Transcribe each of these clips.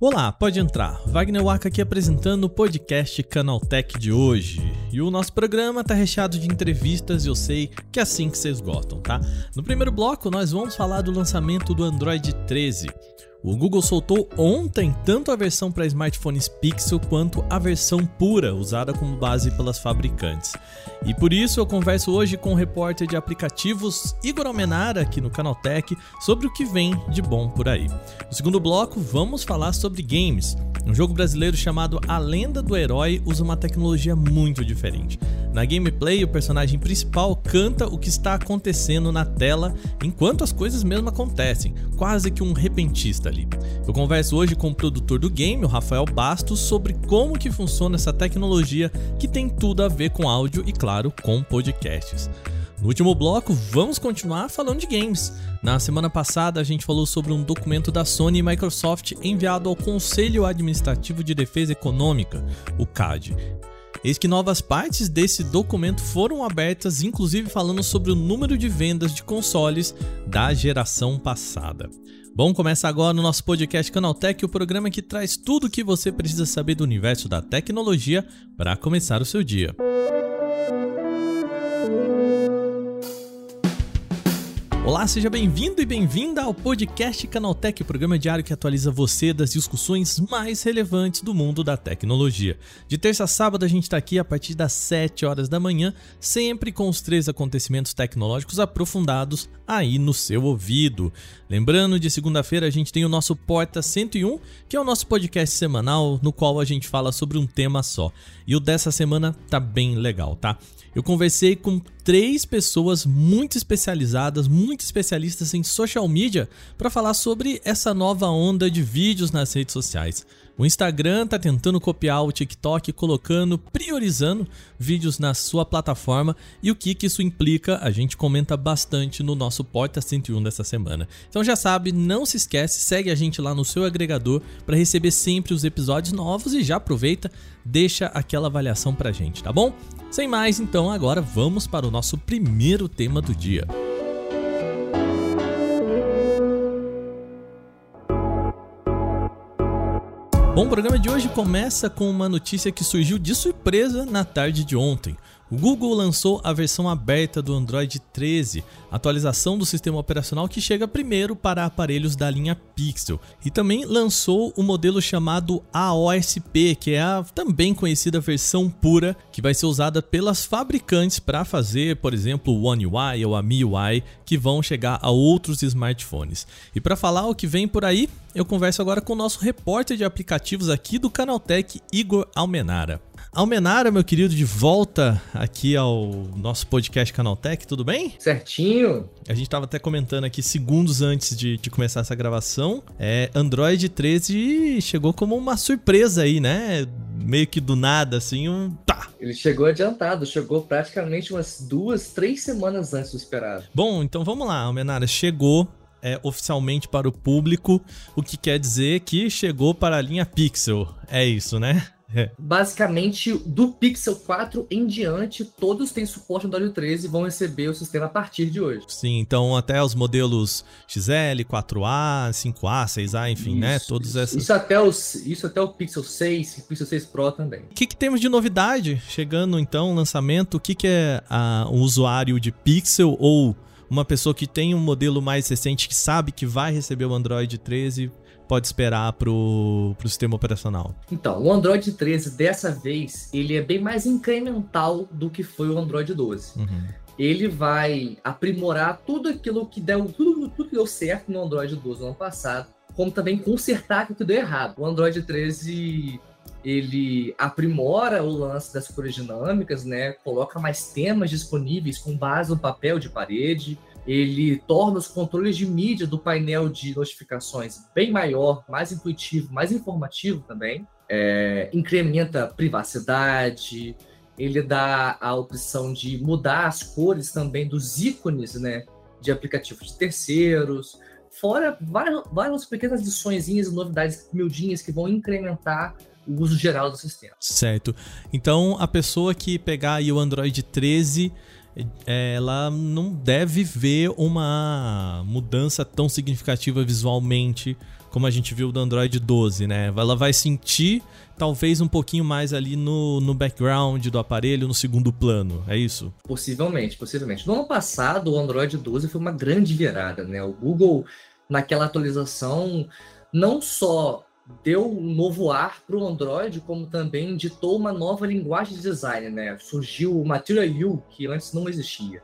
Olá, pode entrar. Wagner Waka aqui apresentando o podcast Canaltech de hoje. E o nosso programa tá recheado de entrevistas e eu sei que é assim que vocês gostam, tá? No primeiro bloco, nós vamos falar do lançamento do Android 13. O Google soltou ontem tanto a versão para smartphones Pixel quanto a versão pura, usada como base pelas fabricantes. E por isso eu converso hoje com o repórter de aplicativos Igor Almenara, aqui no Canaltech, sobre o que vem de bom por aí. No segundo bloco, vamos falar sobre games. Um jogo brasileiro chamado A Lenda do Herói usa uma tecnologia muito diferente. Na gameplay, o personagem principal canta o que está acontecendo na tela enquanto as coisas mesmo acontecem, quase que um repentista ali. Eu converso hoje com o produtor do game, o Rafael Bastos, sobre como que funciona essa tecnologia que tem tudo a ver com áudio e claro, com podcasts. No último bloco, vamos continuar falando de games. Na semana passada, a gente falou sobre um documento da Sony e Microsoft enviado ao Conselho Administrativo de Defesa Econômica, o CAD. Eis que novas partes desse documento foram abertas, inclusive falando sobre o número de vendas de consoles da geração passada. Bom, começa agora no nosso podcast Canaltech, o programa que traz tudo o que você precisa saber do universo da tecnologia para começar o seu dia. Olá, seja bem-vindo e bem-vinda ao podcast Canaltech, programa diário que atualiza você das discussões mais relevantes do mundo da tecnologia. De terça a sábado a gente está aqui a partir das 7 horas da manhã, sempre com os três acontecimentos tecnológicos aprofundados aí no seu ouvido. Lembrando, de segunda-feira a gente tem o nosso Porta 101, que é o nosso podcast semanal no qual a gente fala sobre um tema só. E o dessa semana tá bem legal, tá? Eu conversei com três pessoas muito especializadas, muito especialistas em social media, para falar sobre essa nova onda de vídeos nas redes sociais. O Instagram está tentando copiar o TikTok, colocando, priorizando vídeos na sua plataforma e o que, que isso implica, a gente comenta bastante no nosso Porta 101 dessa semana. Então já sabe, não se esquece, segue a gente lá no seu agregador para receber sempre os episódios novos e já aproveita, deixa aquela avaliação pra gente, tá bom? Sem mais, então agora vamos para o nosso primeiro tema do dia. Bom, o programa de hoje começa com uma notícia que surgiu de surpresa na tarde de ontem. O Google lançou a versão aberta do Android 13, atualização do sistema operacional que chega primeiro para aparelhos da linha Pixel, e também lançou o modelo chamado AOSP, que é a também conhecida versão pura que vai ser usada pelas fabricantes para fazer, por exemplo, o One UI ou a MIUI, que vão chegar a outros smartphones. E para falar o que vem por aí, eu converso agora com o nosso repórter de aplicativos aqui do Canaltech, Igor Almenara. Almenara, meu querido, de volta aqui ao nosso podcast Canaltech, tudo bem? Certinho. A gente estava até comentando aqui segundos antes de, de, começar essa gravação. É, Android 13 chegou como uma surpresa aí, né? Meio que do nada, assim, um tá. Ele chegou adiantado, chegou praticamente umas duas, três semanas antes do esperado. Bom, então vamos lá, Almenara, chegou é, oficialmente para o público, o que quer dizer que chegou para a linha Pixel. É isso, né? É. Basicamente, do Pixel 4 em diante, todos têm suporte no Android 13 e vão receber o sistema a partir de hoje. Sim, então até os modelos XL, 4A, 5A, 6A, enfim, isso, né? Todos isso, essas. Isso até, os, isso até o Pixel 6, Pixel 6 Pro também. O que, que temos de novidade chegando então, lançamento? O que, que é a, um usuário de Pixel ou uma pessoa que tem um modelo mais recente que sabe que vai receber o Android 13? pode esperar pro, pro sistema operacional? Então, o Android 13 dessa vez, ele é bem mais incremental do que foi o Android 12. Uhum. Ele vai aprimorar tudo aquilo que deu, tudo, tudo que deu certo no Android 12 no ano passado, como também consertar aquilo que deu errado. O Android 13 ele aprimora o lance das cores dinâmicas, né? Coloca mais temas disponíveis com base no papel de parede, ele torna os controles de mídia do painel de notificações bem maior, mais intuitivo, mais informativo também. É, incrementa privacidade, ele dá a opção de mudar as cores também dos ícones né, de aplicativos de terceiros, fora várias, várias pequenas adições e novidades miudinhas que vão incrementar o uso geral do sistema. Certo. Então, a pessoa que pegar aí o Android 13 é, ela não deve ver uma mudança tão significativa visualmente como a gente viu do Android 12, né? Ela vai sentir talvez um pouquinho mais ali no, no background do aparelho, no segundo plano, é isso? Possivelmente, possivelmente. No ano passado, o Android 12 foi uma grande virada, né? O Google, naquela atualização, não só deu um novo ar para o Android, como também ditou uma nova linguagem de design, né? Surgiu o Material U, que antes não existia.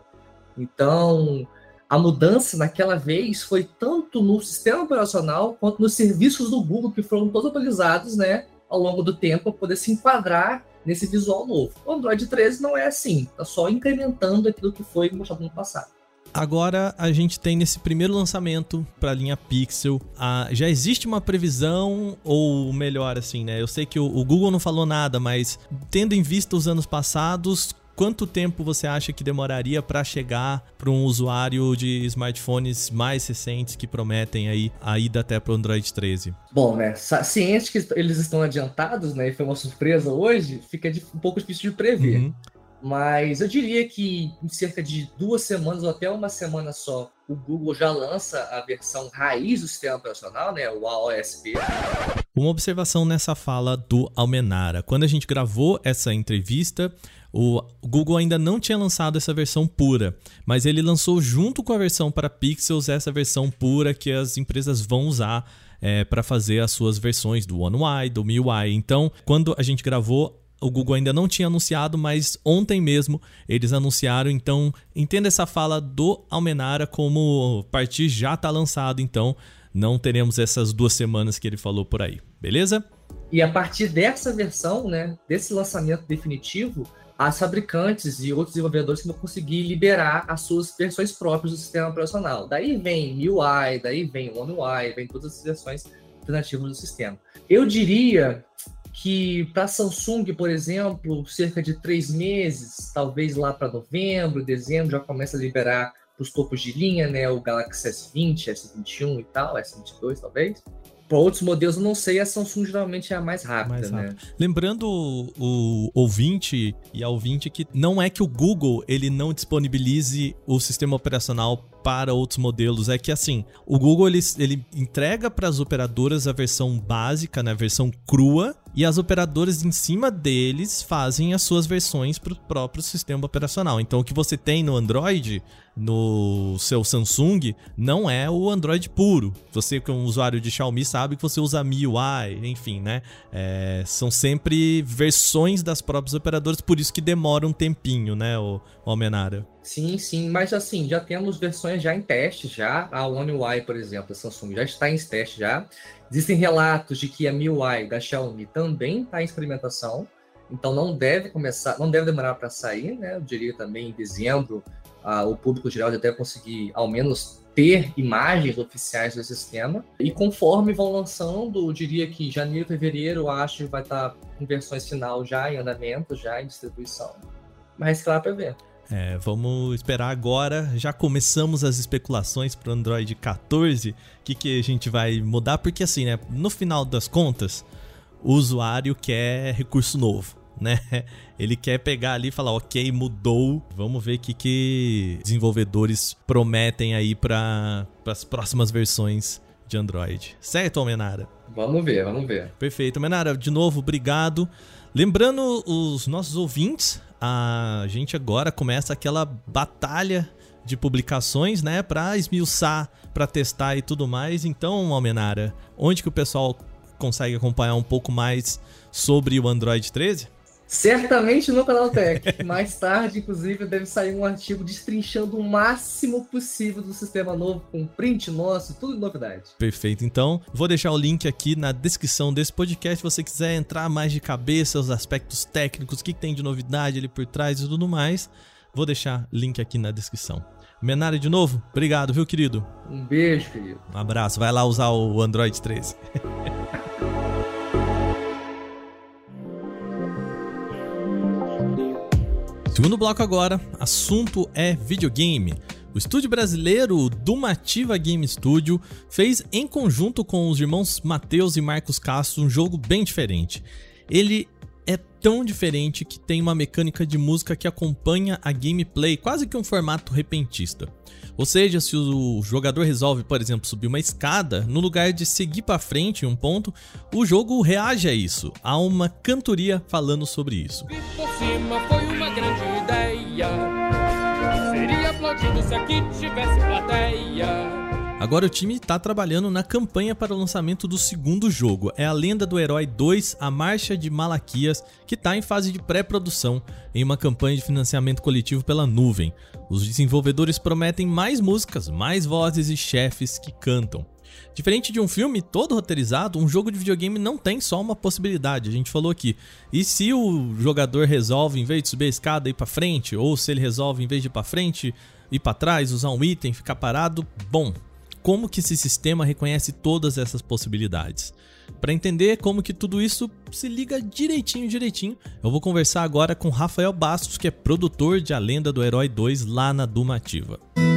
Então, a mudança naquela vez foi tanto no sistema operacional quanto nos serviços do Google, que foram todos atualizados, né? Ao longo do tempo, para poder se enquadrar nesse visual novo. O Android 13 não é assim, está só incrementando aquilo que foi mostrado no passado. Agora a gente tem nesse primeiro lançamento para a linha Pixel, a, já existe uma previsão ou melhor assim, né? Eu sei que o, o Google não falou nada, mas tendo em vista os anos passados, quanto tempo você acha que demoraria para chegar para um usuário de smartphones mais recentes que prometem aí a ida até para o Android 13? Bom, né, ciente que eles estão adiantados, né, e foi uma surpresa hoje, fica um pouco difícil de prever. Uhum. Mas eu diria que em cerca de duas semanas ou até uma semana só, o Google já lança a versão raiz do sistema operacional, né, o AOSP. Uma observação nessa fala do Almenara. Quando a gente gravou essa entrevista, o Google ainda não tinha lançado essa versão pura, mas ele lançou junto com a versão para Pixels essa versão pura que as empresas vão usar é, para fazer as suas versões do One UI, do MIUI. Então, quando a gente gravou, o Google ainda não tinha anunciado, mas ontem mesmo eles anunciaram. Então, entenda essa fala do Almenara como partir já está lançado. Então, não teremos essas duas semanas que ele falou por aí, beleza? E a partir dessa versão, né, desse lançamento definitivo, as fabricantes e outros desenvolvedores vão conseguir liberar as suas versões próprias do sistema operacional. Daí vem MIUI, daí vem One UI, vem todas as versões alternativas do sistema. Eu diria que para Samsung, por exemplo, cerca de três meses, talvez lá para novembro, dezembro, já começa a liberar para os topos de linha, né? O Galaxy S20, S21 e tal, S22 talvez. Para outros modelos, eu não sei, a Samsung geralmente é a mais rápida, mais né? Lembrando o, o ouvinte e a ouvinte que não é que o Google ele não disponibilize o sistema operacional para outros modelos é que assim, o Google ele, ele entrega para as operadoras a versão básica, né, a versão crua, e as operadoras em cima deles fazem as suas versões para o próprio sistema operacional. Então o que você tem no Android, no seu Samsung, não é o Android puro. Você que é um usuário de Xiaomi sabe que você usa MIUI, enfim, né? É, são sempre versões das próprias operadoras, por isso que demora um tempinho, né, o, o Almenara. Sim, sim, mas assim, já temos versões já em teste já. A One UI, por exemplo, da Samsung já está em teste já. Existem relatos de que a MIUI da Xiaomi também está em experimentação. Então não deve começar, não deve demorar para sair, né? Eu diria também em dezembro, uh, o público geral já deve conseguir ao menos ter imagens oficiais do sistema. E conforme vão lançando, eu diria que janeiro, fevereiro, acho que vai estar com versões final já em andamento, já em distribuição. Mas claro para ver. É, vamos esperar agora. Já começamos as especulações para o Android 14. O que, que a gente vai mudar? Porque assim, né? No final das contas, o usuário quer recurso novo, né? Ele quer pegar ali e falar, ok, mudou. Vamos ver o que, que desenvolvedores prometem aí para as próximas versões de Android. Certo, Almenara? Vamos ver, vamos ver. Perfeito. Almenara, de novo, obrigado. Lembrando os nossos ouvintes, a gente agora começa aquela batalha de publicações, né, para esmiuçar, para testar e tudo mais. Então, Almenara, onde que o pessoal consegue acompanhar um pouco mais sobre o Android 13? Certamente no canal Tech. Mais tarde, inclusive, deve sair um artigo destrinchando o máximo possível do sistema novo, com print nosso, tudo novidade. Perfeito. Então, vou deixar o link aqui na descrição desse podcast. Se você quiser entrar mais de cabeça, os aspectos técnicos, o que tem de novidade ali por trás e tudo mais, vou deixar link aqui na descrição. Menari, de novo, obrigado, viu, querido? Um beijo, querido. Um abraço. Vai lá usar o Android 13. Segundo bloco agora, assunto é videogame. O estúdio brasileiro Dumativa Game Studio fez em conjunto com os irmãos Matheus e Marcos Castro um jogo bem diferente. Ele é tão diferente que tem uma mecânica de música que acompanha a gameplay, quase que um formato repentista. Ou seja, se o jogador resolve, por exemplo, subir uma escada, no lugar de seguir para frente em um ponto, o jogo reage a isso. Há uma cantoria falando sobre isso. Seria aplaudido se aqui tivesse plateia. Agora o time está trabalhando na campanha para o lançamento do segundo jogo. É a Lenda do Herói 2, a Marcha de Malaquias, que está em fase de pré-produção em uma campanha de financiamento coletivo pela nuvem. Os desenvolvedores prometem mais músicas, mais vozes e chefes que cantam. Diferente de um filme todo roteirizado, um jogo de videogame não tem só uma possibilidade, a gente falou aqui. E se o jogador resolve, em vez de subir a escada, ir para frente, ou se ele resolve, em vez de ir para frente, ir para trás, usar um item, ficar parado, bom, como que esse sistema reconhece todas essas possibilidades. Para entender como que tudo isso se liga direitinho, direitinho, eu vou conversar agora com Rafael Bastos, que é produtor de A Lenda do Herói 2 lá na Dumativa. Eu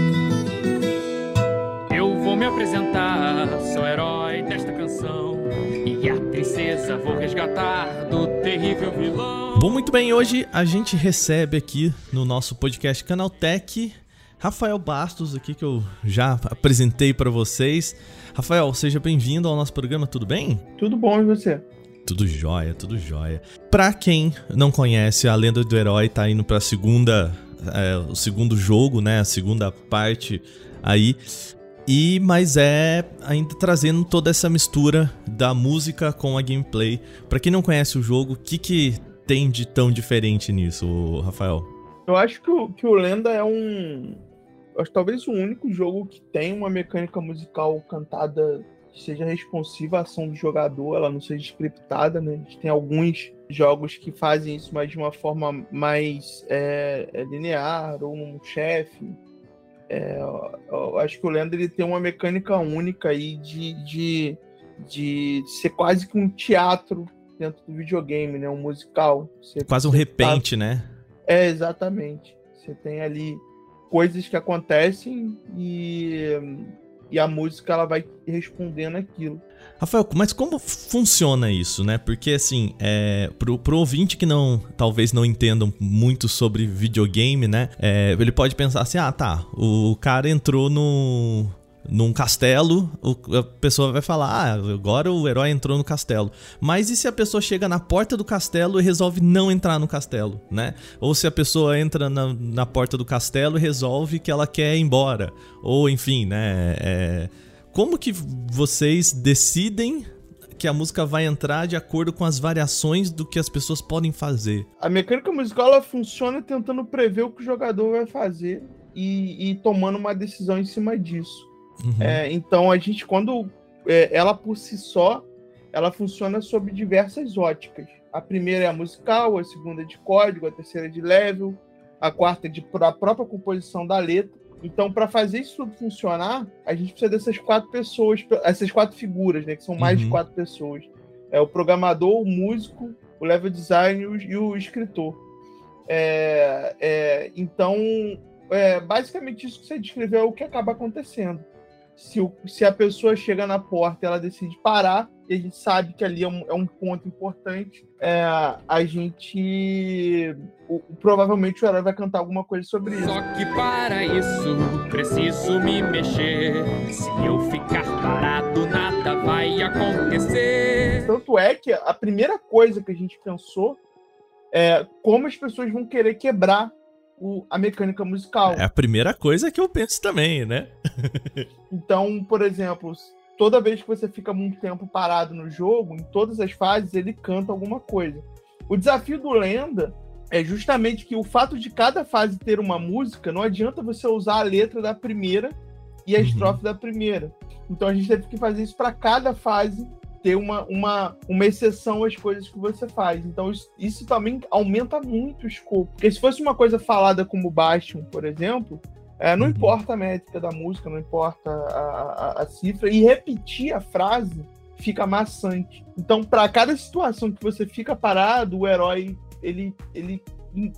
resgatar do terrível vilão. Bom, muito bem, hoje a gente recebe aqui no nosso podcast Canaltech Rafael Bastos aqui que eu já apresentei para vocês. Rafael, seja bem-vindo ao nosso programa, tudo bem? Tudo bom e você? Tudo jóia, tudo jóia. Pra quem não conhece, a Lenda do Herói tá indo pra segunda, é, o segundo jogo, né, a segunda parte aí. E mas é ainda trazendo toda essa mistura da música com a gameplay. Para quem não conhece o jogo, o que que tem de tão diferente nisso, Rafael? Eu acho que o, que o Lenda é um, acho talvez o único jogo que tem uma mecânica musical cantada que seja responsiva à ação do jogador, ela não seja scriptada, né? A gente tem alguns jogos que fazem isso, mas de uma forma mais é, é linear, ou um chefe. É, eu acho que o Lendo ele tem uma mecânica única aí de, de, de ser quase que um teatro dentro do videogame, né? Um musical. Você, quase um repente, tá... né? É, exatamente. Você tem ali coisas que acontecem e, e a música ela vai respondendo aquilo. Rafael, mas como funciona isso, né? Porque assim, é, pro, pro ouvinte que não talvez não entendam muito sobre videogame, né? É, ele pode pensar assim: ah, tá, o cara entrou no, num castelo, a pessoa vai falar: Ah, agora o herói entrou no castelo. Mas e se a pessoa chega na porta do castelo e resolve não entrar no castelo, né? Ou se a pessoa entra na, na porta do castelo e resolve que ela quer ir embora. Ou enfim, né? É... Como que vocês decidem que a música vai entrar de acordo com as variações do que as pessoas podem fazer? A mecânica musical ela funciona tentando prever o que o jogador vai fazer e, e tomando uma decisão em cima disso. Uhum. É, então a gente, quando é, ela por si só, ela funciona sob diversas óticas. A primeira é a musical, a segunda é de código, a terceira é de level, a quarta é de a própria composição da letra. Então, para fazer isso tudo funcionar, a gente precisa dessas quatro pessoas, essas quatro figuras, né? Que são mais uhum. de quatro pessoas. É o programador, o músico, o level design e o escritor. É, é, então, é, basicamente isso que você descreveu é o que acaba acontecendo se, o, se a pessoa chega na porta ela decide parar, e a gente sabe que ali é um, é um ponto importante, é, a gente. O, provavelmente o herói vai cantar alguma coisa sobre isso. Só que para isso preciso me mexer. Se eu ficar parado, nada vai acontecer. Tanto é que a primeira coisa que a gente pensou é como as pessoas vão querer quebrar o, a mecânica musical. É a primeira coisa que eu penso também, né? então, por exemplo, toda vez que você fica muito tempo parado no jogo, em todas as fases, ele canta alguma coisa. O desafio do Lenda é justamente que o fato de cada fase ter uma música, não adianta você usar a letra da primeira e a uhum. estrofe da primeira. Então a gente teve que fazer isso para cada fase ter uma, uma, uma exceção às coisas que você faz. Então, isso, isso também aumenta muito o escopo. Porque se fosse uma coisa falada como Bastion, por exemplo, é, não uhum. importa a métrica da música, não importa a, a, a cifra, e repetir a frase fica maçante. Então, para cada situação que você fica parado, o herói ele, ele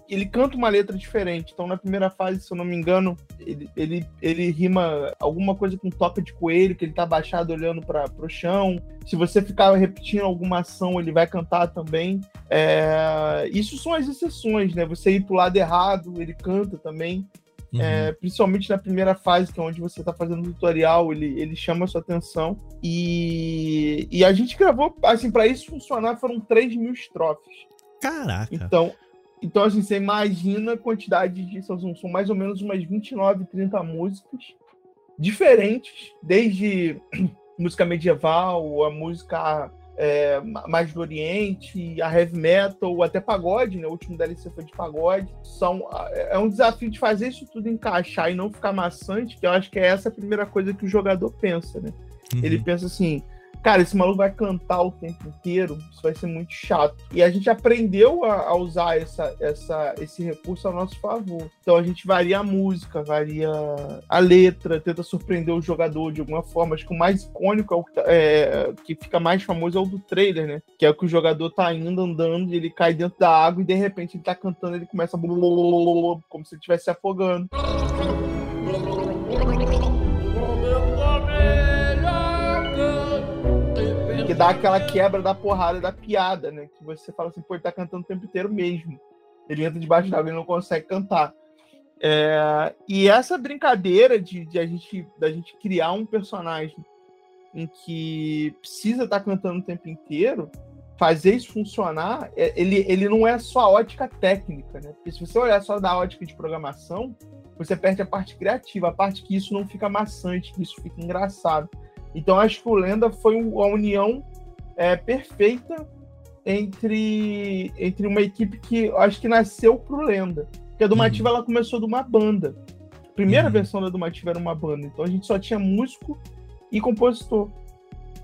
ele canta uma letra diferente. Então, na primeira fase, se eu não me engano, ele, ele, ele rima alguma coisa com toca de coelho, que ele tá abaixado olhando para o chão. Se você ficar repetindo alguma ação, ele vai cantar também. É, isso são as exceções, né? Você ir pro lado errado, ele canta também. Uhum. É, principalmente na primeira fase, que é onde você está fazendo o tutorial, ele, ele chama a sua atenção. E, e a gente gravou, assim, para isso funcionar, foram 3 mil estrofes. Caraca! Então, então assim, você imagina a quantidade de. São, são mais ou menos umas 29, 30 músicas diferentes, desde música medieval, a música é, mais do Oriente, a heavy metal, até pagode, né? O último DLC foi de pagode. São, é um desafio de fazer isso tudo encaixar e não ficar maçante, que eu acho que é essa a primeira coisa que o jogador pensa, né? Uhum. Ele pensa assim, cara, esse maluco vai cantar o tempo inteiro, isso vai ser muito chato. E a gente aprendeu a, a, usar essa, essa, esse recurso a nosso favor. Então a gente varia a música, varia a letra, tenta surpreender o jogador de alguma forma. Acho que o mais icônico é o que, tá, é, que fica mais famoso é o do trailer, né? Que é o que o jogador tá indo andando, ele cai dentro da água e de repente ele tá cantando, ele começa a como se ele estivesse se afogando. Dá aquela quebra da porrada da piada, né? Que você fala assim, pô, ele tá cantando o tempo inteiro mesmo. Ele entra debaixo d'água e não consegue cantar. É, e essa brincadeira de, de, a gente, da gente criar um personagem em que precisa estar tá cantando o tempo inteiro, fazer isso funcionar, é, ele, ele não é só a ótica técnica, né? Porque se você olhar só da ótica de programação, você perde a parte criativa, a parte que isso não fica maçante, que isso fica engraçado. Então acho que o Lenda foi a união é, perfeita entre, entre uma equipe que acho que nasceu pro Lenda. Porque a Dumativa uhum. ela começou de uma banda. A primeira uhum. versão da Dumativa era uma banda. Então a gente só tinha músico e compositor.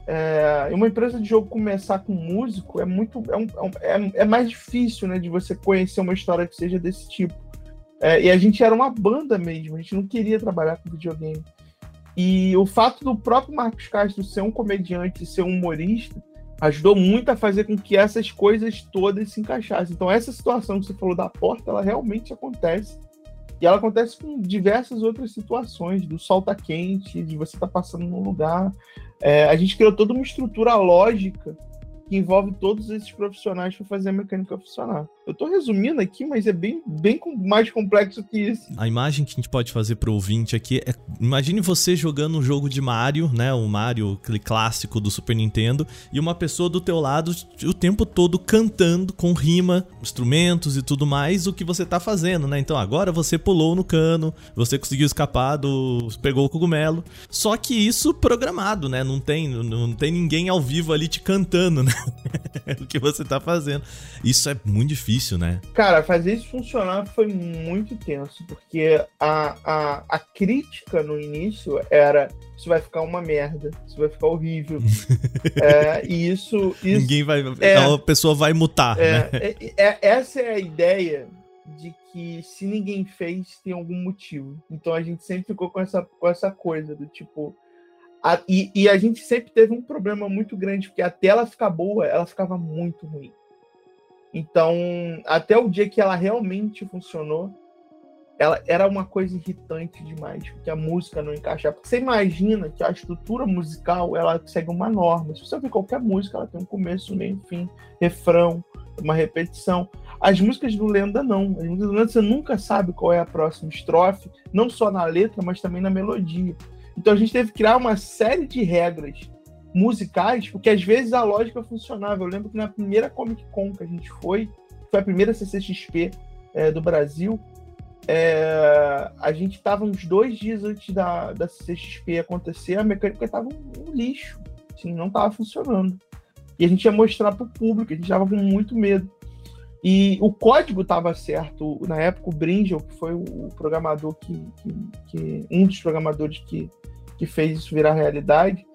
É, uma empresa de jogo começar com músico é muito é, um, é, é, mais difícil né, de você conhecer uma história que seja desse tipo. É, e a gente era uma banda mesmo, a gente não queria trabalhar com videogame. E o fato do próprio Marcos Castro ser um comediante ser um humorista ajudou muito a fazer com que essas coisas todas se encaixassem. Então, essa situação que você falou da porta, ela realmente acontece. E ela acontece com diversas outras situações, do sol tá quente, de você tá passando num lugar. É, a gente criou toda uma estrutura lógica que envolve todos esses profissionais para fazer a mecânica funcionar. Eu estou resumindo aqui, mas é bem, bem mais complexo que isso. A imagem que a gente pode fazer para o ouvinte aqui é: imagine você jogando um jogo de Mario, né? O Mario, clássico do Super Nintendo, e uma pessoa do teu lado o tempo todo cantando com rima, instrumentos e tudo mais, o que você está fazendo, né? Então agora você pulou no cano, você conseguiu escapar do. pegou o cogumelo. Só que isso programado, né? Não tem, não tem ninguém ao vivo ali te cantando, né? o que você tá fazendo. Isso é muito difícil, né? Cara, fazer isso funcionar foi muito tenso, porque a, a, a crítica no início era isso vai ficar uma merda, isso vai ficar horrível. é, e isso, isso. Ninguém vai. É, a pessoa vai mutar. É, né? é, é, essa é a ideia de que se ninguém fez, tem algum motivo. Então a gente sempre ficou com essa, com essa coisa do tipo a, e, e, a gente sempre teve um problema muito grande, porque até ela ficar boa, ela ficava muito ruim. Então, até o dia que ela realmente funcionou, ela era uma coisa irritante demais, porque a música não encaixava. Porque você imagina que a estrutura musical ela segue uma norma. Se você ouvir qualquer música, ela tem um começo, meio, fim, refrão, uma repetição. As músicas do Lenda não. As músicas do Lenda você nunca sabe qual é a próxima estrofe, não só na letra, mas também na melodia. Então a gente teve que criar uma série de regras musicais, porque às vezes a lógica funcionava. Eu lembro que na primeira Comic Con que a gente foi, foi a primeira CCXP é, do Brasil, é, a gente estava uns dois dias antes da, da CCXP acontecer, a mecânica estava um, um, lixo, assim, não estava funcionando. E a gente ia mostrar para o público, a gente estava com muito medo. E o código estava certo. Na época, o Bringel, que foi o programador que, que, que, um dos programadores que, que fez isso virar realidade,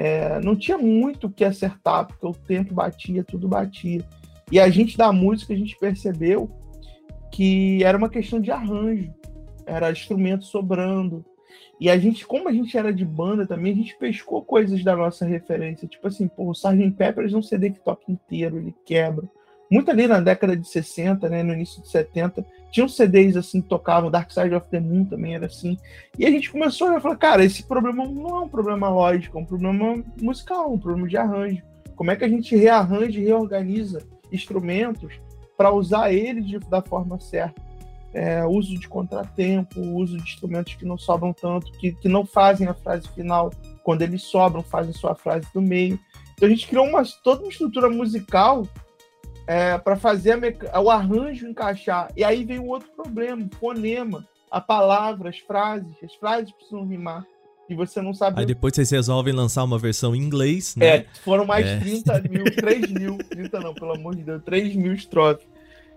é, não tinha muito o que acertar, porque o tempo batia, tudo batia. E a gente da música, a gente percebeu que era uma questão de arranjo, era instrumento sobrando. E a gente, como a gente era de banda também, a gente pescou coisas da nossa referência. Tipo assim, pô, o Sgt. Peppers é um CD que toca inteiro, ele quebra muito ali na década de 60, né, no início de 70, tinham CDs assim que tocavam, Dark Side of the Moon também era assim. E a gente começou a falar, cara, esse problema não é um problema lógico, é um problema musical, um problema de arranjo. Como é que a gente rearranja e reorganiza instrumentos para usar eles de, da forma certa? É, uso de contratempo, uso de instrumentos que não sobram tanto, que, que não fazem a frase final, quando eles sobram, fazem sua frase do meio. Então a gente criou uma, toda uma estrutura musical é, para fazer o arranjo encaixar. E aí vem um outro problema, fonema, a palavra, as frases, as frases precisam rimar. E você não sabe. Aí depois vocês resolvem lançar uma versão em inglês, né? É, foram mais é. 30 mil, 3 mil, 30 não, pelo amor de Deus, 3 mil estrofes.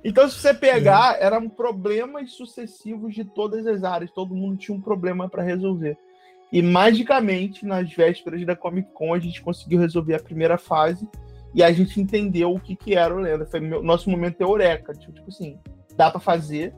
Então, se você pegar, é. eram problemas sucessivos de todas as áreas, todo mundo tinha um problema para resolver. E magicamente, nas vésperas da Comic Con, a gente conseguiu resolver a primeira fase e a gente entendeu o que, que era o Lenda. Foi meu, nosso momento de eureka. Tipo, tipo assim, dá para fazer,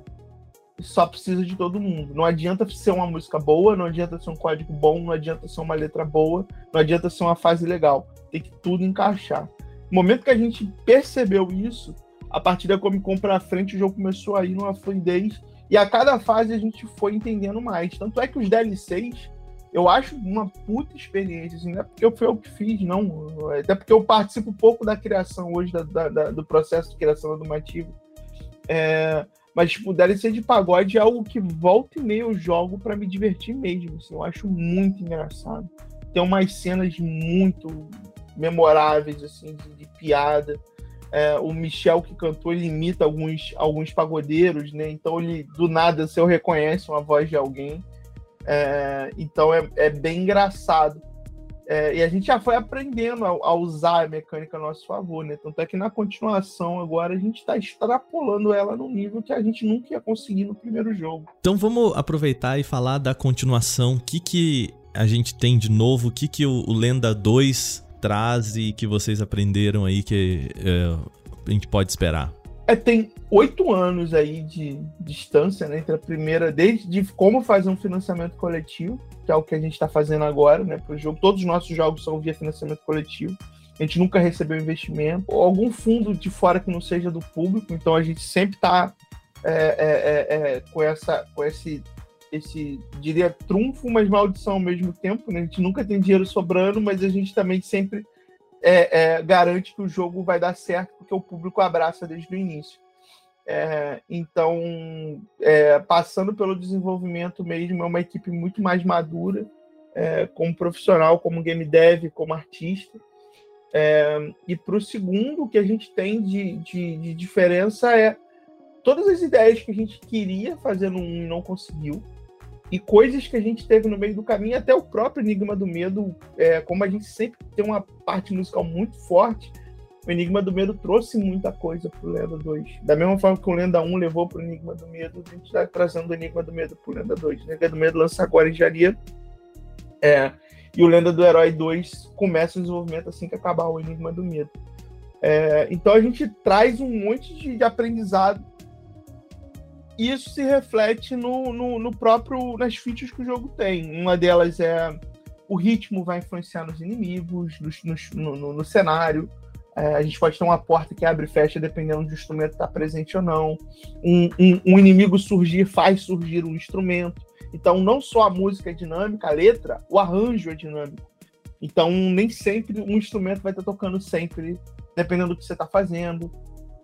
só precisa de todo mundo. Não adianta ser uma música boa, não adianta ser um código bom, não adianta ser uma letra boa, não adianta ser uma fase legal. Tem que tudo encaixar. No momento que a gente percebeu isso, a partir da Comic Con pra frente, o jogo começou a ir numa fluidez. E a cada fase a gente foi entendendo mais. Tanto é que os DLCs eu acho uma puta experiência, assim, não é porque eu fui que fiz, não. Até porque eu participo pouco da criação hoje, da, da, da, do processo de criação do Mativo. É, mas, tipo, DLC de pagode é algo que volta e meia eu jogo para me divertir mesmo. Assim, eu acho muito engraçado. Tem umas cenas muito memoráveis, assim, de, de piada. É, o Michel que cantou, ele imita alguns, alguns pagodeiros, né? Então ele, do nada, se eu reconhece uma voz de alguém. É, então é, é, bem engraçado. É, e a gente já foi aprendendo a, a, usar a mecânica a nosso favor, né? Tanto é que na continuação agora a gente está extrapolando ela num nível que a gente nunca ia conseguir no primeiro jogo. Então vamos aproveitar e falar da continuação. O que, que a gente tem de novo? O que, que o, o Lenda 2 traz e que vocês aprenderam aí que é, a gente pode esperar? É, tem oito anos aí de distância né, entre a primeira, desde de como fazer um financiamento coletivo, que é o que a gente está fazendo agora, né, para o jogo. Todos os nossos jogos são via financiamento coletivo. A gente nunca recebeu investimento, ou algum fundo de fora que não seja do público, então a gente sempre está é, é, é, é, com, essa, com esse, esse, diria, trunfo, mas maldição ao mesmo tempo. Né? A gente nunca tem dinheiro sobrando, mas a gente também sempre é, é, garante que o jogo vai dar certo, porque o público abraça desde o início. É, então, é, passando pelo desenvolvimento mesmo, é uma equipe muito mais madura, é, como profissional, como game dev, como artista. É, e para o segundo, o que a gente tem de, de, de diferença é todas as ideias que a gente queria fazer no 1 e não conseguiu, e coisas que a gente teve no meio do caminho, até o próprio Enigma do Medo, é, como a gente sempre tem uma parte musical muito forte, o Enigma do Medo trouxe muita coisa pro Lenda 2. Da mesma forma que o Lenda 1 levou pro Enigma do Medo, a gente está trazendo o Enigma do Medo pro Lenda 2. O Enigma do Medo lança agora em Jaria. É, e o Lenda do Herói 2 começa o desenvolvimento assim que acabar o Enigma do Medo. É, então a gente traz um monte de, de aprendizado isso se reflete no, no, no, próprio nas features que o jogo tem. Uma delas é o ritmo vai influenciar nos inimigos, no, no, no cenário. É, a gente pode ter uma porta que abre e fecha dependendo do instrumento estar tá presente ou não. Um, um, um, inimigo surgir faz surgir um instrumento. Então, não só a música é dinâmica, a letra, o arranjo é dinâmico. Então, nem sempre um instrumento vai estar tocando sempre, dependendo do que você está fazendo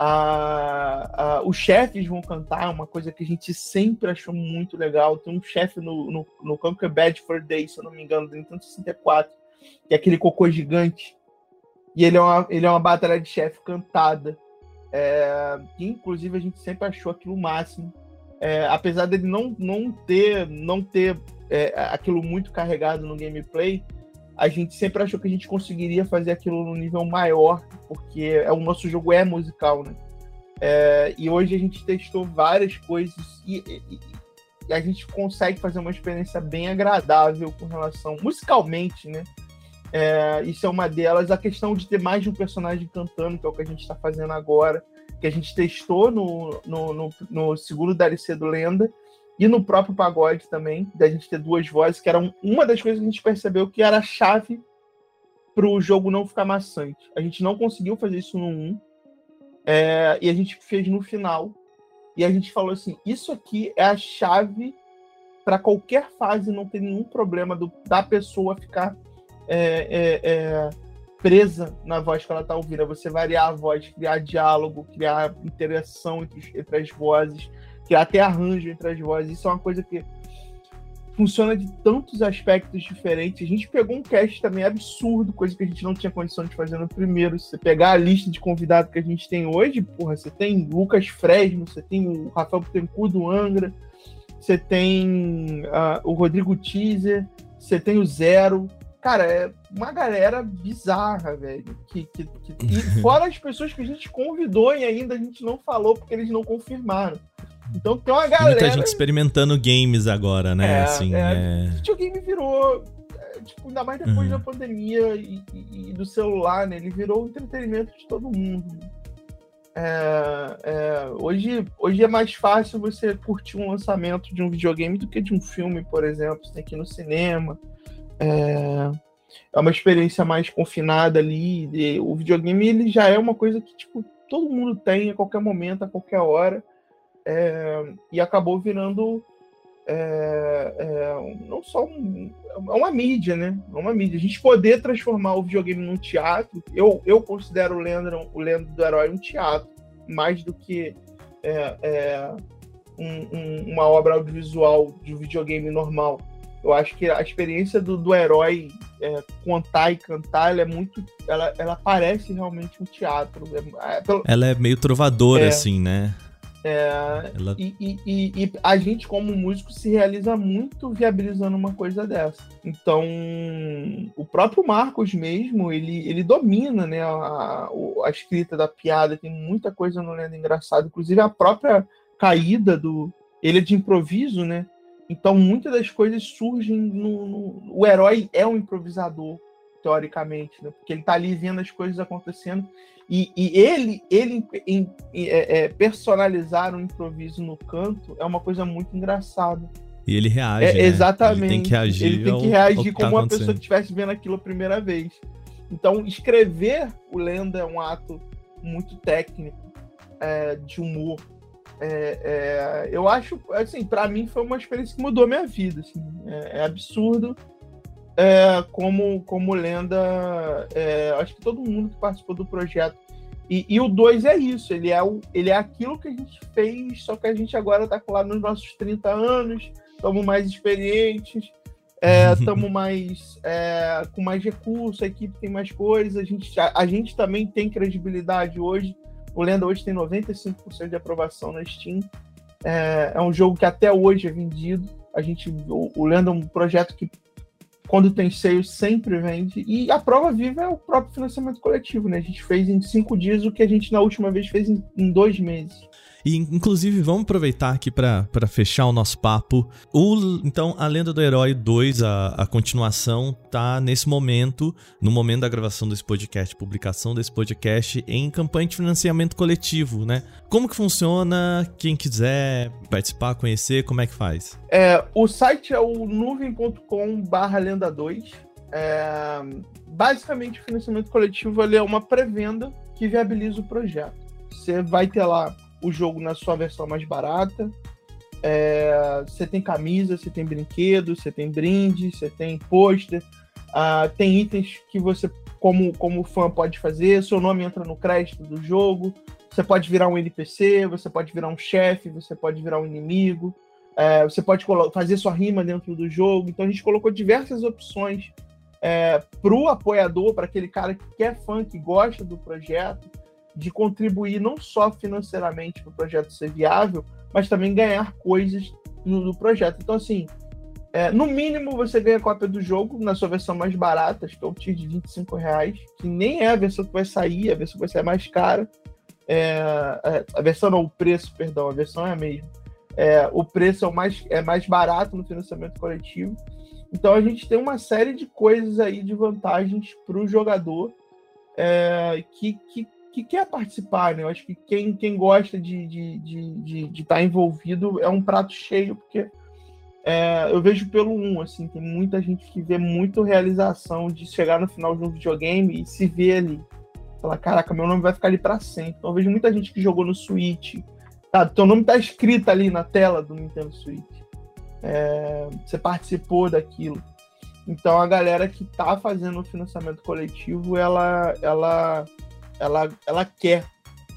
a, a, os chefes vão cantar, uma coisa que a gente sempre achou muito legal. Tem um chefe no, no, no Conquer Bad for Day, se eu não me engano, do Nintendo 64, que é aquele cocô gigante. E ele é uma, ele é uma batalha de chefe cantada. É, que inclusive a gente sempre achou aquilo máximo. É, apesar dele não, não ter, não ter é, aquilo muito carregado no gameplay, a gente sempre achou que a gente conseguiria fazer aquilo num nível maior, porque é, o nosso jogo é musical, né? É, e hoje a gente testou várias coisas e, e, e, a gente consegue fazer uma experiência bem agradável com relação, musicalmente, né? É, isso é uma delas. A questão de ter mais de um personagem cantando, que é o que a gente está fazendo agora, que a gente testou no, no, no, no segundo DLC do Lenda, e no próprio pagode também, da gente ter duas vozes, que era uma das coisas que a gente percebeu que era a chave para o jogo não ficar maçante. A gente não conseguiu fazer isso no 1. É, e a gente fez no final. E a gente falou assim: isso aqui é a chave para qualquer fase não ter nenhum problema do, da pessoa ficar é, é, é, presa na voz que ela está ouvindo. É você variar a voz, criar diálogo, criar interação entre, entre as vozes, criar até arranjo entre as vozes. Isso é uma coisa que funciona de tantos aspectos diferentes. A gente pegou um cast também absurdo, coisa que a gente não tinha condição de fazer no primeiro. Se você pegar a lista de convidados que a gente tem hoje, porra, você tem Lucas Fresno, você tem o Rafael Bittencourt do Angra, você tem uh, o Rodrigo Teaser, você tem o Zero. Cara, é uma galera bizarra, velho. Que, que, que... E fora as pessoas que a gente convidou e ainda a gente não falou porque eles não confirmaram. Então tem uma galera. Muita gente experimentando games agora, né? É, assim, é... é... videogame virou. É, tipo, ainda mais depois uhum. da pandemia e, e, e, do celular, né? Ele virou o entretenimento de todo mundo. É, é, hoje, hoje é mais fácil você curtir um lançamento de um videogame do que de um filme, por exemplo. Você tem que ir no cinema. É, é uma experiência mais confinada ali. o videogame ele já é uma coisa que tipo, todo mundo tem a qualquer momento, a qualquer hora é, e acabou virando é, é, não só um, é uma mídia, né? É uma mídia. A gente poder transformar o videogame num teatro, eu, eu considero o Lenda, o Lenda do Herói um teatro, mais do que é, é, um, um, uma obra audiovisual de um videogame normal. Eu acho que a experiência do, do herói é, contar e cantar, ela é muito. Ela, ela parece realmente um teatro. É, pelo... Ela é meio trovadora, assim, né? É, Ela... e, e, e, a gente, como músico, se realiza muito viabilizando uma coisa dessa. Então, o próprio Marcos mesmo, ele, ele domina né, a, a escrita da piada, tem muita coisa no Lendo Engraçado, inclusive a própria caída do. Ele é de improviso, né? Então, muitas das coisas surgem no, no. O herói é um improvisador, teoricamente, né? Porque ele tá ali vendo as coisas acontecendo e, e ele, ele em, é, é, personalizar um improviso no canto é uma coisa muito engraçada. E ele reage. É, né? Exatamente. Ele tem que reagir. Ele tem que reagir que como tá uma pessoa que estivesse vendo aquilo a primeira vez. Então, escrever o Lenda é um ato muito técnico, é, de humor. É, é, eu acho, assim, para mim foi uma experiência que mudou minha vida. Assim, é absurdo é, como, como lenda, é, acho que todo mundo que participou do projeto. E, e o 2 é isso, ele é, o, ele é aquilo que a gente fez, só que a gente agora está lá nos nossos 30 anos, estamos mais experientes, estamos é, mais é, com mais recursos, a equipe tem mais coisas, a gente, a, a, gente também tem credibilidade hoje. O Lenda hoje tem 95% de aprovação na Steam. É, é, um jogo que até hoje é vendido. A gente, o, o Lenda é um projeto que quando tem seios, sempre vende. E a prova viva é o próprio financiamento coletivo, né? A gente fez em cinco dias o que a gente na última vez fez em, em dois meses. E, inclusive, vamos aproveitar aqui para fechar o nosso papo. O, então, A Lenda do Herói 2, a, a continuação, tá nesse momento, no momento da gravação desse podcast, publicação desse podcast, em campanha de financiamento coletivo, né? Como que funciona? Quem quiser participar, conhecer, como é que faz? É, o site é o nuvem.com barra lenda 2. É, basicamente, o financiamento coletivo é uma pré-venda que viabiliza o projeto. Você vai ter lá o jogo na sua versão mais barata. É, você tem camisa, você tem brinquedo, você tem brinde, você tem pôster, uh, tem itens que você, como, como fã, pode fazer. Seu nome entra no crédito do jogo. Você pode virar um NPC, você pode virar um chefe, você pode virar um inimigo. É, você pode fazer sua rima dentro do jogo. Então a gente colocou diversas opções é, para o apoiador, para aquele cara que é fã, que gosta do projeto de contribuir não só financeiramente para o projeto ser viável, mas também ganhar coisas no, no projeto. Então, assim, é, no mínimo você ganha cópia do jogo na sua versão mais barata, acho que é o tier de 25 reais, que nem é a versão que vai sair, a versão que vai sair mais cara. É, é, a versão não, o preço, perdão, a versão é a mesma. É, o preço é, o mais, é mais barato no financiamento coletivo. Então a gente tem uma série de coisas aí de vantagens para o jogador é, que, que que quer participar, né? Eu acho que quem, quem gosta de estar de, de, de, tá envolvido é um prato cheio, porque é, eu vejo pelo um, assim, tem muita gente que vê muito realização de chegar no final de um videogame e se ver ali. Falar, caraca, meu nome vai ficar ali para sempre. Então eu vejo muita gente que jogou no Switch. Tá, teu nome tá escrito ali na tela do Nintendo Switch. É, você participou daquilo. Então a galera que tá fazendo o financiamento coletivo, ela, ela, ela, ela quer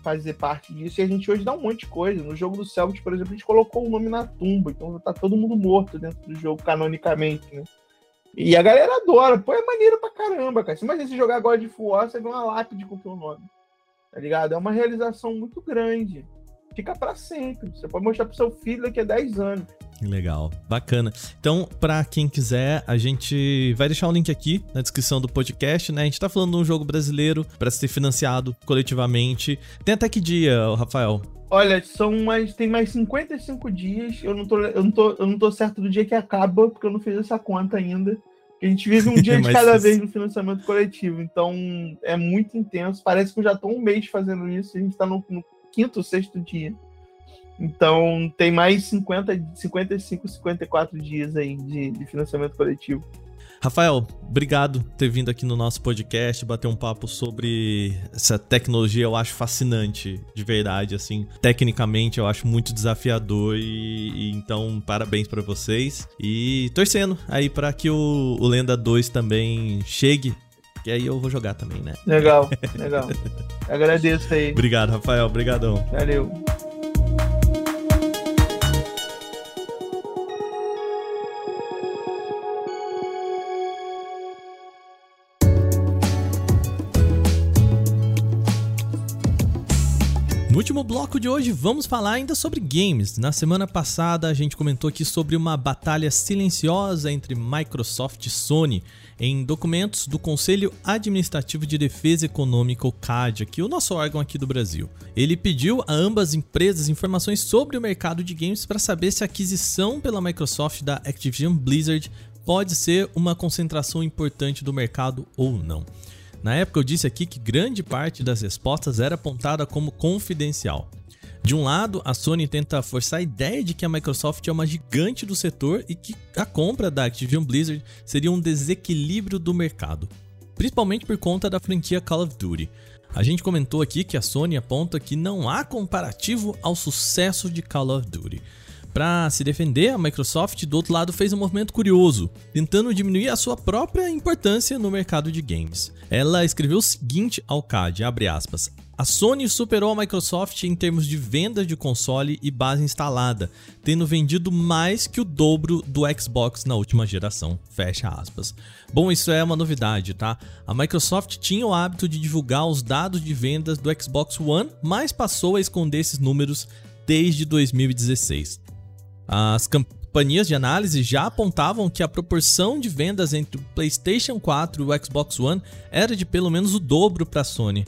fazer parte disso. E a gente hoje dá um monte de coisa. No jogo do Selbit, por exemplo, a gente colocou o nome na tumba. Então tá todo mundo morto dentro do jogo, canonicamente, né? E a galera adora. Pô, é maneiro pra caramba, cara. Você imagina se jogar God of War, você vê uma lápide com o teu nome. Tá ligado? É uma realização muito grande. Fica para sempre. Você pode mostrar pro seu filho daqui a 10 anos. Legal, bacana. Então, para quem quiser, a gente vai deixar o um link aqui na descrição do podcast, né? A gente tá falando de um jogo brasileiro para ser financiado coletivamente. Tem até que dia, Rafael? Olha, são mais tem mais 55 dias. Eu não tô eu não tô eu não tô certo do dia que acaba, porque eu não fiz essa conta ainda. A gente vive um dia de cada vez no financiamento coletivo, então é muito intenso. Parece que eu já tô um mês fazendo isso, a gente tá no, no quinto ou sexto dia. Então tem mais 50, 55, 54 dias aí de, de financiamento coletivo. Rafael, obrigado por ter vindo aqui no nosso podcast, bater um papo sobre essa tecnologia, eu acho fascinante, de verdade, assim. Tecnicamente eu acho muito desafiador e, e então parabéns para vocês e torcendo aí para que o, o Lenda 2 também chegue que aí eu vou jogar também, né? Legal, legal. Agradeço aí. Obrigado, Rafael. Obrigadão. Valeu. Último bloco de hoje, vamos falar ainda sobre games. Na semana passada, a gente comentou aqui sobre uma batalha silenciosa entre Microsoft e Sony em documentos do Conselho Administrativo de Defesa Econômica, o CAD, aqui, o nosso órgão aqui do Brasil. Ele pediu a ambas empresas informações sobre o mercado de games para saber se a aquisição pela Microsoft da Activision Blizzard pode ser uma concentração importante do mercado ou não. Na época eu disse aqui que grande parte das respostas era apontada como confidencial. De um lado, a Sony tenta forçar a ideia de que a Microsoft é uma gigante do setor e que a compra da Activision Blizzard seria um desequilíbrio do mercado, principalmente por conta da franquia Call of Duty. A gente comentou aqui que a Sony aponta que não há comparativo ao sucesso de Call of Duty. Para se defender, a Microsoft do outro lado fez um movimento curioso, tentando diminuir a sua própria importância no mercado de games. Ela escreveu o seguinte ao CAD, abre aspas, a Sony superou a Microsoft em termos de venda de console e base instalada, tendo vendido mais que o dobro do Xbox na última geração. Fecha aspas. Bom, isso é uma novidade, tá? A Microsoft tinha o hábito de divulgar os dados de vendas do Xbox One, mas passou a esconder esses números desde 2016. As companhias de análise já apontavam que a proporção de vendas entre o PlayStation 4 e o Xbox One era de pelo menos o dobro para a Sony,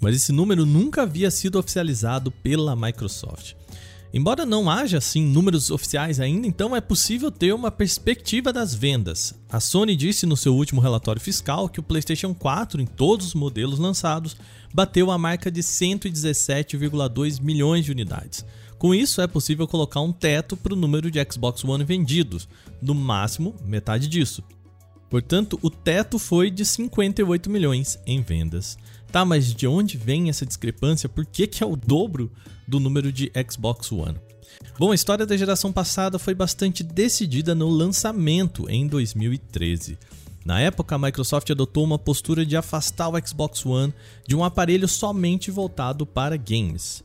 mas esse número nunca havia sido oficializado pela Microsoft. Embora não haja assim números oficiais ainda, então é possível ter uma perspectiva das vendas. A Sony disse no seu último relatório fiscal que o PlayStation 4, em todos os modelos lançados, bateu a marca de 117,2 milhões de unidades. Com isso, é possível colocar um teto para o número de Xbox One vendidos, no máximo metade disso. Portanto, o teto foi de 58 milhões em vendas. Tá, mas de onde vem essa discrepância? Por que, que é o dobro do número de Xbox One? Bom, a história da geração passada foi bastante decidida no lançamento em 2013. Na época, a Microsoft adotou uma postura de afastar o Xbox One de um aparelho somente voltado para games.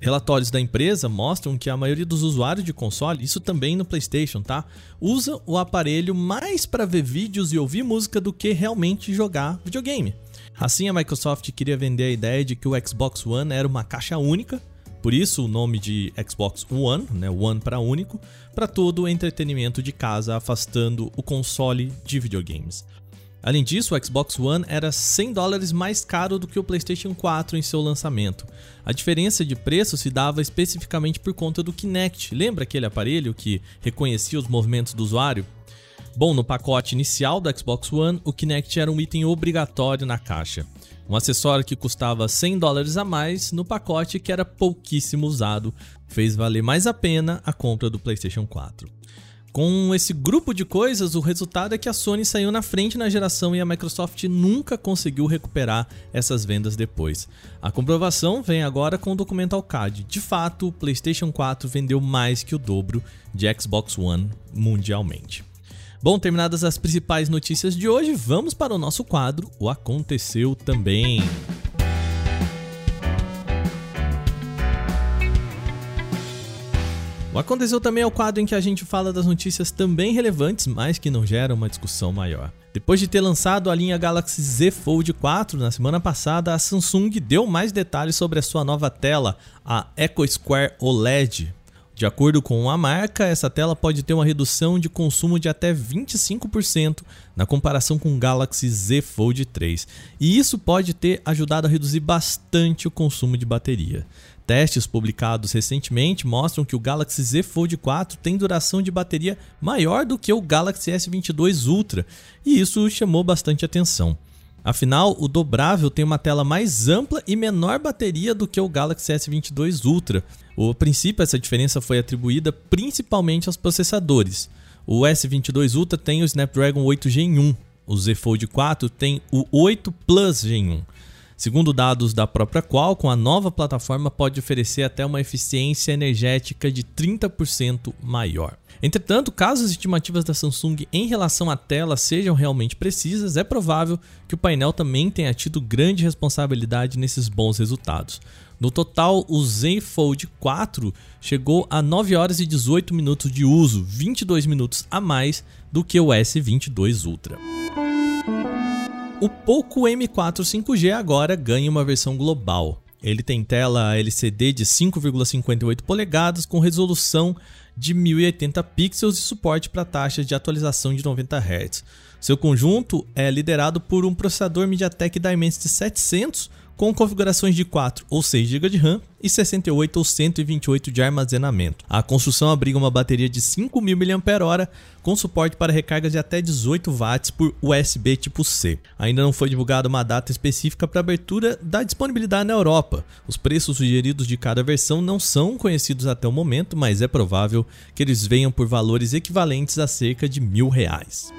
Relatórios da empresa mostram que a maioria dos usuários de console, isso também no PlayStation, tá? Usa o aparelho mais para ver vídeos e ouvir música do que realmente jogar videogame. Assim, a Microsoft queria vender a ideia de que o Xbox One era uma caixa única, por isso o nome de Xbox One, né, One para único, para todo o entretenimento de casa, afastando o console de videogames. Além disso, o Xbox One era 100 dólares mais caro do que o PlayStation 4 em seu lançamento. A diferença de preço se dava especificamente por conta do Kinect. Lembra aquele aparelho que reconhecia os movimentos do usuário? Bom, no pacote inicial do Xbox One, o Kinect era um item obrigatório na caixa. Um acessório que custava 100 dólares a mais no pacote que era pouquíssimo usado, fez valer mais a pena a compra do PlayStation 4. Com esse grupo de coisas, o resultado é que a Sony saiu na frente na geração e a Microsoft nunca conseguiu recuperar essas vendas depois. A comprovação vem agora com o Documental Card. De fato, o PlayStation 4 vendeu mais que o dobro de Xbox One mundialmente. Bom, terminadas as principais notícias de hoje, vamos para o nosso quadro O Aconteceu Também. O Aconteceu também é o quadro em que a gente fala das notícias também relevantes, mas que não geram uma discussão maior. Depois de ter lançado a linha Galaxy Z Fold 4 na semana passada, a Samsung deu mais detalhes sobre a sua nova tela, a Echo Square OLED. De acordo com a marca, essa tela pode ter uma redução de consumo de até 25% na comparação com o Galaxy Z Fold 3, e isso pode ter ajudado a reduzir bastante o consumo de bateria. Testes publicados recentemente mostram que o Galaxy Z Fold 4 tem duração de bateria maior do que o Galaxy S22 Ultra, e isso chamou bastante atenção. Afinal, o dobrável tem uma tela mais ampla e menor bateria do que o Galaxy S22 Ultra. O princípio, essa diferença foi atribuída principalmente aos processadores. O S22 Ultra tem o Snapdragon 8 Gen 1, o Z Fold 4 tem o 8 Plus Gen 1. Segundo dados da própria Qualcomm, a nova plataforma pode oferecer até uma eficiência energética de 30% maior. Entretanto, caso as estimativas da Samsung em relação à tela sejam realmente precisas, é provável que o painel também tenha tido grande responsabilidade nesses bons resultados. No total, o Z Fold 4 chegou a 9 horas e 18 minutos de uso, 22 minutos a mais do que o S22 Ultra. O Poco M4 5G agora ganha uma versão global. Ele tem tela LCD de 5,58 polegadas com resolução de 1080 pixels e suporte para taxas de atualização de 90 Hz. Seu conjunto é liderado por um processador MediaTek Dimensity 700 com configurações de 4 ou 6 GB de RAM e 68 ou 128 de armazenamento. A construção abriga uma bateria de 5.000 mAh com suporte para recargas de até 18 watts por USB tipo C. Ainda não foi divulgada uma data específica para abertura da disponibilidade na Europa. Os preços sugeridos de cada versão não são conhecidos até o momento, mas é provável que eles venham por valores equivalentes a cerca de mil reais.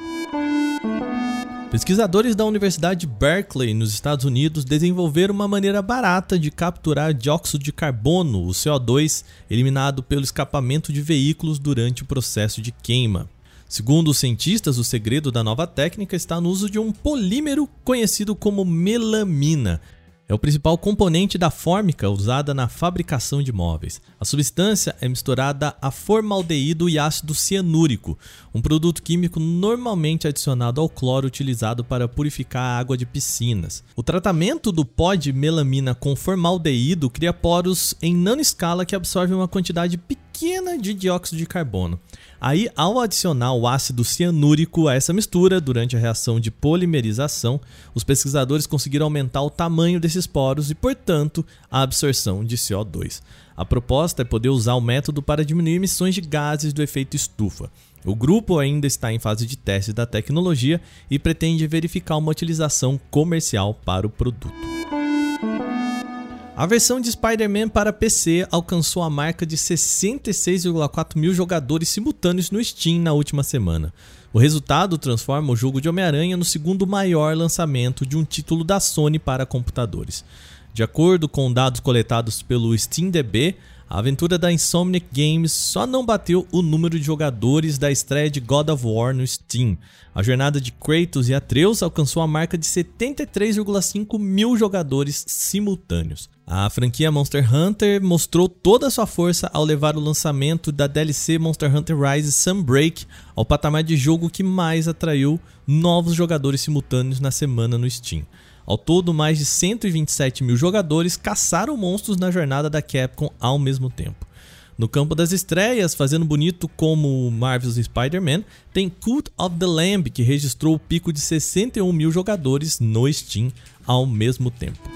Pesquisadores da Universidade Berkeley, nos Estados Unidos, desenvolveram uma maneira barata de capturar dióxido de carbono, o CO2, eliminado pelo escapamento de veículos durante o processo de queima. Segundo os cientistas, o segredo da nova técnica está no uso de um polímero conhecido como melamina, é o principal componente da fórmica usada na fabricação de móveis. A substância é misturada a formaldeído e ácido cianúrico, um produto químico normalmente adicionado ao cloro utilizado para purificar a água de piscinas. O tratamento do pó de melamina com formaldeído cria poros em nanoescala que absorvem uma quantidade pequena de dióxido de carbono. Aí, ao adicionar o ácido cianúrico a essa mistura durante a reação de polimerização, os pesquisadores conseguiram aumentar o tamanho desses poros e, portanto, a absorção de CO2. A proposta é poder usar o método para diminuir emissões de gases do efeito estufa. O grupo ainda está em fase de teste da tecnologia e pretende verificar uma utilização comercial para o produto. A versão de Spider-Man para PC alcançou a marca de 66,4 mil jogadores simultâneos no Steam na última semana. O resultado transforma o jogo de Homem-Aranha no segundo maior lançamento de um título da Sony para computadores. De acordo com dados coletados pelo SteamDB, a aventura da Insomniac Games só não bateu o número de jogadores da estreia de God of War no Steam. A jornada de Kratos e Atreus alcançou a marca de 73,5 mil jogadores simultâneos. A franquia Monster Hunter mostrou toda a sua força ao levar o lançamento da DLC Monster Hunter Rise Sunbreak ao patamar de jogo que mais atraiu novos jogadores simultâneos na semana no Steam. Ao todo, mais de 127 mil jogadores caçaram monstros na jornada da Capcom ao mesmo tempo. No campo das estreias, fazendo bonito como Marvel's Spider-Man, tem Cult of the Lamb, que registrou o pico de 61 mil jogadores no Steam ao mesmo tempo.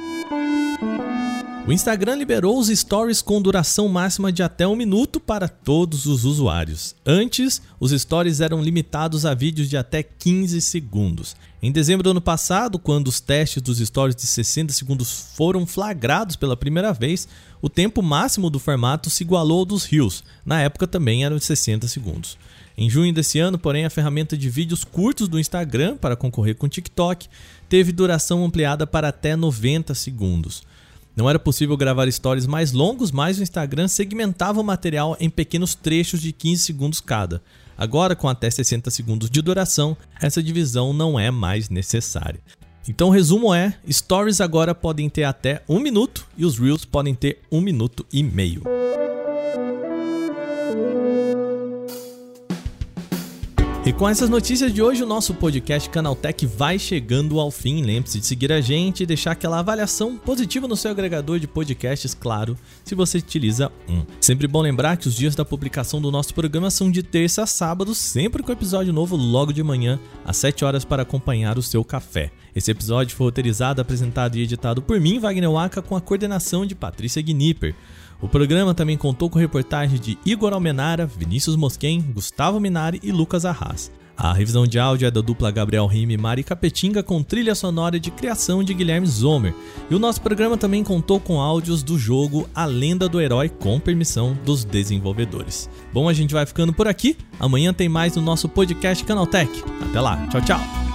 O Instagram liberou os stories com duração máxima de até um minuto para todos os usuários. Antes, os stories eram limitados a vídeos de até 15 segundos. Em dezembro do ano passado, quando os testes dos stories de 60 segundos foram flagrados pela primeira vez, o tempo máximo do formato se igualou ao dos Reels. Na época também eram de 60 segundos. Em junho desse ano, porém, a ferramenta de vídeos curtos do Instagram para concorrer com o TikTok teve duração ampliada para até 90 segundos. Não era possível gravar stories mais longos, mas o Instagram segmentava o material em pequenos trechos de 15 segundos cada. Agora, com até 60 segundos de duração, essa divisão não é mais necessária. Então, o resumo é: stories agora podem ter até um minuto e os reels podem ter um minuto e meio. E com essas notícias de hoje, o nosso podcast Canaltech vai chegando ao fim. Lembre-se de seguir a gente e deixar aquela avaliação positiva no seu agregador de podcasts, claro, se você utiliza um. Sempre bom lembrar que os dias da publicação do nosso programa são de terça a sábado, sempre com episódio novo logo de manhã, às 7 horas, para acompanhar o seu café. Esse episódio foi roteirizado, apresentado e editado por mim, Wagner Waka, com a coordenação de Patrícia Gnipper. O programa também contou com reportagens de Igor Almenara, Vinícius Mosquen, Gustavo Minari e Lucas Arras. A revisão de áudio é da dupla Gabriel Rime e Mari Capetinga com trilha sonora de criação de Guilherme Zomer. E o nosso programa também contou com áudios do jogo A Lenda do Herói com permissão dos desenvolvedores. Bom, a gente vai ficando por aqui. Amanhã tem mais no nosso podcast Canaltech. Até lá. Tchau, tchau.